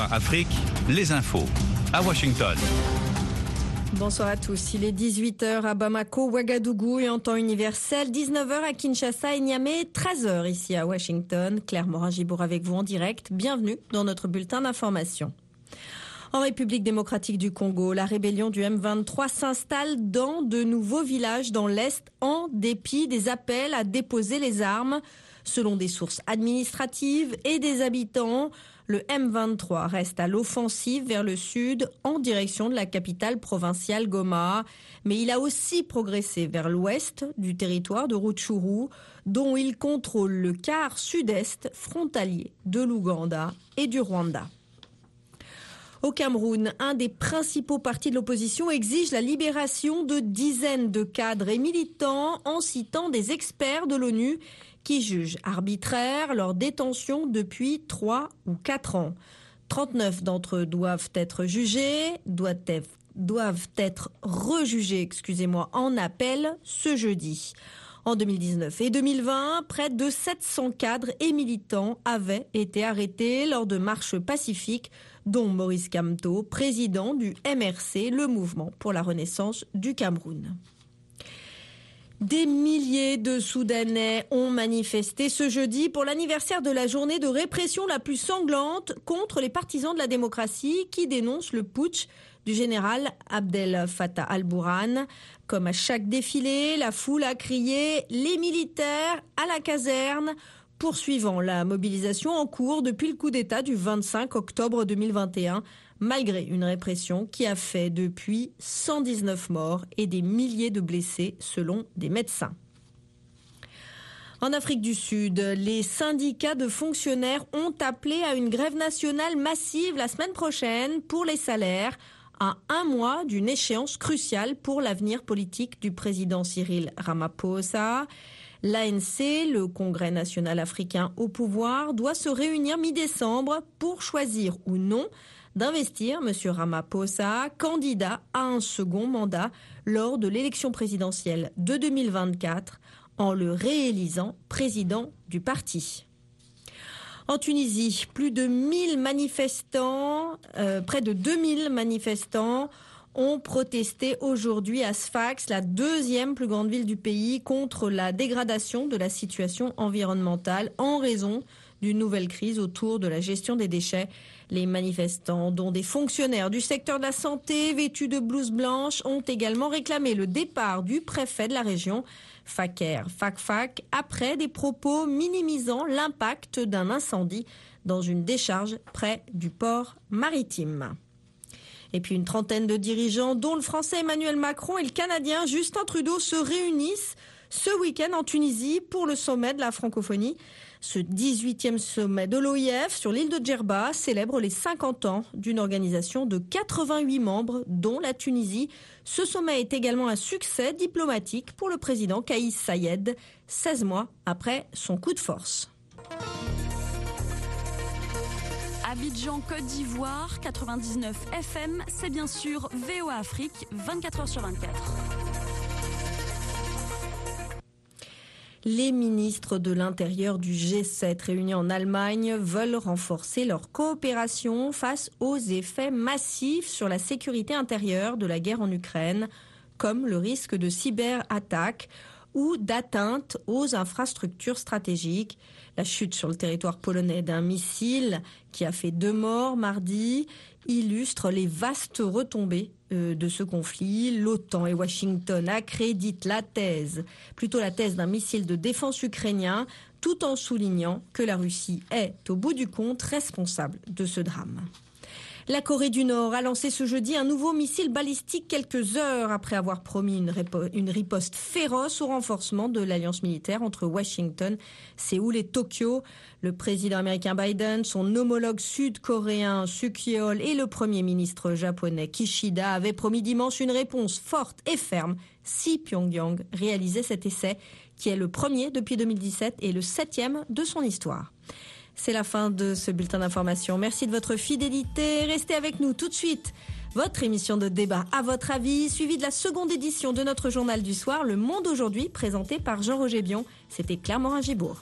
Afrique, les infos à Washington. Bonsoir à tous. Il est 18h à Bamako, Ouagadougou et en temps universel, 19h à Kinshasa et Niamey, 13h ici à Washington. Claire Morin-Gibourg avec vous en direct. Bienvenue dans notre bulletin d'information. En République démocratique du Congo, la rébellion du M23 s'installe dans de nouveaux villages dans l'Est en dépit des appels à déposer les armes. Selon des sources administratives et des habitants, le M23 reste à l'offensive vers le sud en direction de la capitale provinciale Goma, mais il a aussi progressé vers l'ouest du territoire de Rutshuru, dont il contrôle le quart sud-est frontalier de l'Ouganda et du Rwanda. Au Cameroun, un des principaux partis de l'opposition exige la libération de dizaines de cadres et militants en citant des experts de l'ONU qui jugent arbitraire leur détention depuis 3 ou 4 ans. 39 d'entre eux doivent être jugés, doivent être, doivent être rejugés, excusez-moi, en appel ce jeudi. En 2019 et 2020, près de 700 cadres et militants avaient été arrêtés lors de marches pacifiques, dont Maurice Kamto, président du MRC, le mouvement pour la renaissance du Cameroun. Des milliers de Soudanais ont manifesté ce jeudi pour l'anniversaire de la journée de répression la plus sanglante contre les partisans de la démocratie qui dénoncent le putsch du général Abdel Fattah al-Bourhan. Comme à chaque défilé, la foule a crié les militaires à la caserne poursuivant la mobilisation en cours depuis le coup d'État du 25 octobre 2021 malgré une répression qui a fait depuis 119 morts et des milliers de blessés selon des médecins. En Afrique du Sud, les syndicats de fonctionnaires ont appelé à une grève nationale massive la semaine prochaine pour les salaires, à un mois d'une échéance cruciale pour l'avenir politique du président Cyril Ramaphosa. L'ANC, le Congrès national africain au pouvoir, doit se réunir mi-décembre pour choisir ou non d'investir M. Ramaphosa, candidat à un second mandat lors de l'élection présidentielle de 2024, en le réélisant président du parti. En Tunisie, plus de 1000 manifestants, euh, près de 2000 manifestants ont protesté aujourd'hui à Sfax, la deuxième plus grande ville du pays, contre la dégradation de la situation environnementale en raison d'une nouvelle crise autour de la gestion des déchets. Les manifestants, dont des fonctionnaires du secteur de la santé vêtus de blouses blanches, ont également réclamé le départ du préfet de la région, Faker Fakfak, après des propos minimisant l'impact d'un incendie dans une décharge près du port maritime. Et puis une trentaine de dirigeants, dont le français Emmanuel Macron et le canadien Justin Trudeau, se réunissent ce week-end en Tunisie pour le sommet de la francophonie. Ce 18e sommet de l'OIF sur l'île de Djerba célèbre les 50 ans d'une organisation de 88 membres, dont la Tunisie. Ce sommet est également un succès diplomatique pour le président Kaïs Sayed, 16 mois après son coup de force. Abidjan, Côte d'Ivoire, 99 FM, c'est bien sûr VOA Afrique, 24 h sur 24. Les ministres de l'Intérieur du G7 réunis en Allemagne veulent renforcer leur coopération face aux effets massifs sur la sécurité intérieure de la guerre en Ukraine, comme le risque de cyberattaques ou d'atteinte aux infrastructures stratégiques. La chute sur le territoire polonais d'un missile qui a fait deux morts mardi illustre les vastes retombées de ce conflit. L'OTAN et Washington accréditent la thèse, plutôt la thèse d'un missile de défense ukrainien, tout en soulignant que la Russie est, au bout du compte, responsable de ce drame. La Corée du Nord a lancé ce jeudi un nouveau missile balistique quelques heures après avoir promis une, riposte féroce au renforcement de l'alliance militaire entre Washington, Séoul et Tokyo. Le président américain Biden, son homologue sud-coréen Sukyeol et le premier ministre japonais Kishida avaient promis dimanche une réponse forte et ferme si Pyongyang réalisait cet essai, qui est le premier depuis 2017 et le septième de son histoire. C'est la fin de ce bulletin d'information. Merci de votre fidélité. Restez avec nous tout de suite. Votre émission de débat à votre avis, suivie de la seconde édition de notre journal du soir, Le Monde aujourd'hui, présenté par Jean-Roger Bion. C'était Claire Morin-Gibourg.